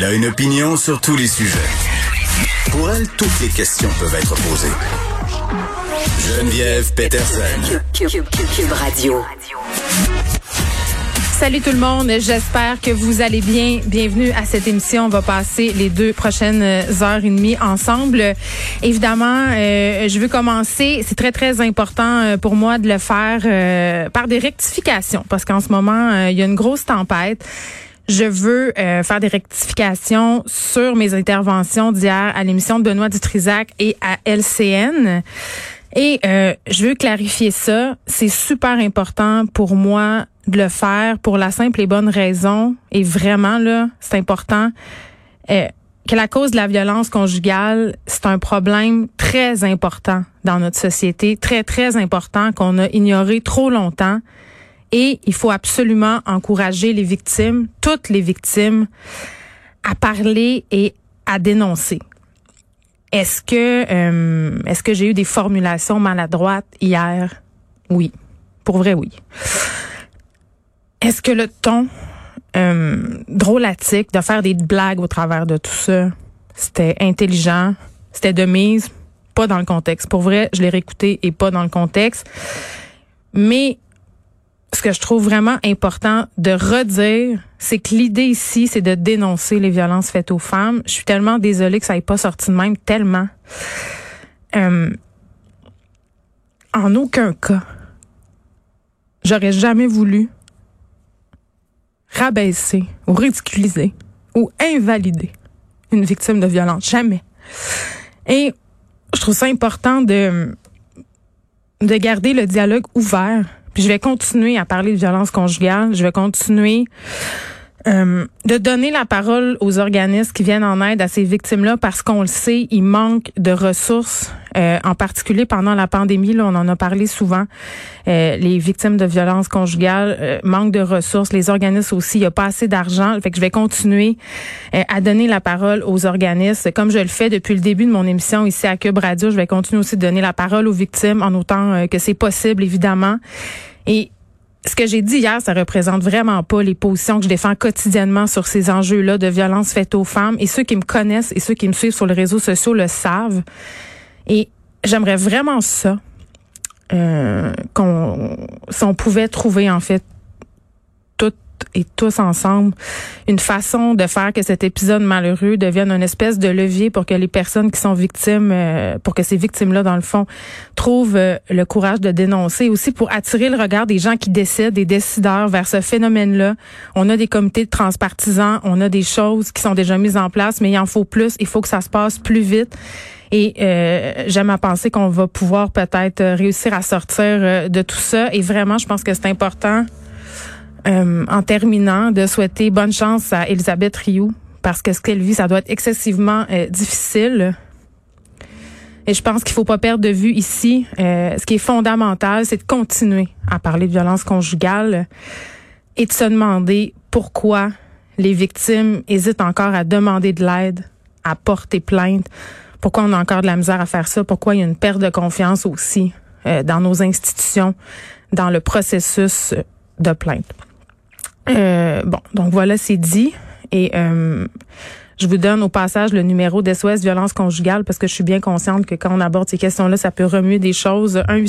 Elle a une opinion sur tous les sujets. Pour elle, toutes les questions peuvent être posées. Geneviève Peterson. Cube Radio. Salut tout le monde, j'espère que vous allez bien. Bienvenue à cette émission. On va passer les deux prochaines heures et demie ensemble. Évidemment, euh, je veux commencer. C'est très très important euh, pour moi de le faire euh, par des rectifications parce qu'en ce moment il y a une grosse tempête. Je veux faire des rectifications sur mes interventions d'hier à l'émission de Benoît Dutrisac et à LCN. Et je veux clarifier ça. C'est super important pour moi de le faire pour la simple et bonne raison, et vraiment, là, c'est important, euh, que la cause de la violence conjugale, c'est un problème très important dans notre société, très, très important qu'on a ignoré trop longtemps. Et il faut absolument encourager les victimes, toutes les victimes, à parler et à dénoncer. Est-ce que euh, est-ce que j'ai eu des formulations maladroites hier? Oui, pour vrai oui. Est-ce que le ton euh, drôlatique de faire des blagues au travers de tout ça, c'était intelligent, c'était de mise, pas dans le contexte. Pour vrai, je l'ai réécouté et pas dans le contexte. Mais que je trouve vraiment important de redire, c'est que l'idée ici, c'est de dénoncer les violences faites aux femmes. Je suis tellement désolée que ça n'ait pas sorti de même, tellement. Euh, en aucun cas, j'aurais jamais voulu rabaisser ou ridiculiser ou invalider une victime de violence. Jamais. Et je trouve ça important de, de garder le dialogue ouvert. Je vais continuer à parler de violence conjugale. Je vais continuer euh, de donner la parole aux organismes qui viennent en aide à ces victimes-là parce qu'on le sait, il manque de ressources, euh, en particulier pendant la pandémie. Là, on en a parlé souvent. Euh, les victimes de violences conjugales manquent de ressources. Les organismes aussi, il n'y a pas assez d'argent. Fait que je vais continuer à donner la parole aux organismes, comme je le fais depuis le début de mon émission ici à Cube Radio. Je vais continuer aussi de donner la parole aux victimes en autant que c'est possible, évidemment. Et ce que j'ai dit hier, ça représente vraiment pas les positions que je défends quotidiennement sur ces enjeux-là de violence faite aux femmes. Et ceux qui me connaissent et ceux qui me suivent sur les réseaux sociaux le savent. Et j'aimerais vraiment ça, euh, qu'on, si on pouvait trouver en fait et tous ensemble une façon de faire que cet épisode malheureux devienne une espèce de levier pour que les personnes qui sont victimes, euh, pour que ces victimes-là, dans le fond, trouvent euh, le courage de dénoncer. Aussi pour attirer le regard des gens qui décident, des décideurs vers ce phénomène-là. On a des comités de transpartisans, on a des choses qui sont déjà mises en place, mais il en faut plus. Il faut que ça se passe plus vite. Et euh, j'aime à penser qu'on va pouvoir peut-être réussir à sortir de tout ça. Et vraiment, je pense que c'est important euh, en terminant, de souhaiter bonne chance à Elisabeth Rioux, parce que ce qu'elle vit, ça doit être excessivement euh, difficile. Et je pense qu'il faut pas perdre de vue ici, euh, ce qui est fondamental, c'est de continuer à parler de violence conjugale et de se demander pourquoi les victimes hésitent encore à demander de l'aide, à porter plainte, pourquoi on a encore de la misère à faire ça, pourquoi il y a une perte de confiance aussi dans nos institutions, dans le processus de plainte. Euh, bon, donc voilà, c'est dit. Et euh, je vous donne au passage le numéro d'SOS violence conjugale parce que je suis bien consciente que quand on aborde ces questions-là, ça peut remuer des choses. 1